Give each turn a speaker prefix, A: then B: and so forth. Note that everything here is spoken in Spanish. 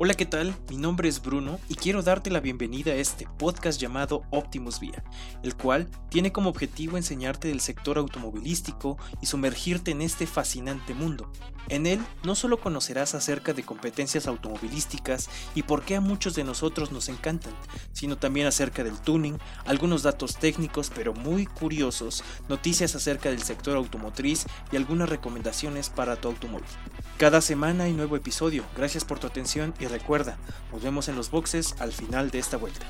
A: Hola, ¿qué tal? Mi nombre es Bruno y quiero darte la bienvenida a este podcast llamado Optimus Vía, el cual tiene como objetivo enseñarte del sector automovilístico y sumergirte en este fascinante mundo. En él no solo conocerás acerca de competencias automovilísticas y por qué a muchos de nosotros nos encantan, sino también acerca del tuning, algunos datos técnicos pero muy curiosos, noticias acerca del sector automotriz y algunas recomendaciones para tu automóvil. Cada semana hay nuevo episodio, gracias por tu atención y recuerda, nos vemos en los boxes al final de esta vuelta.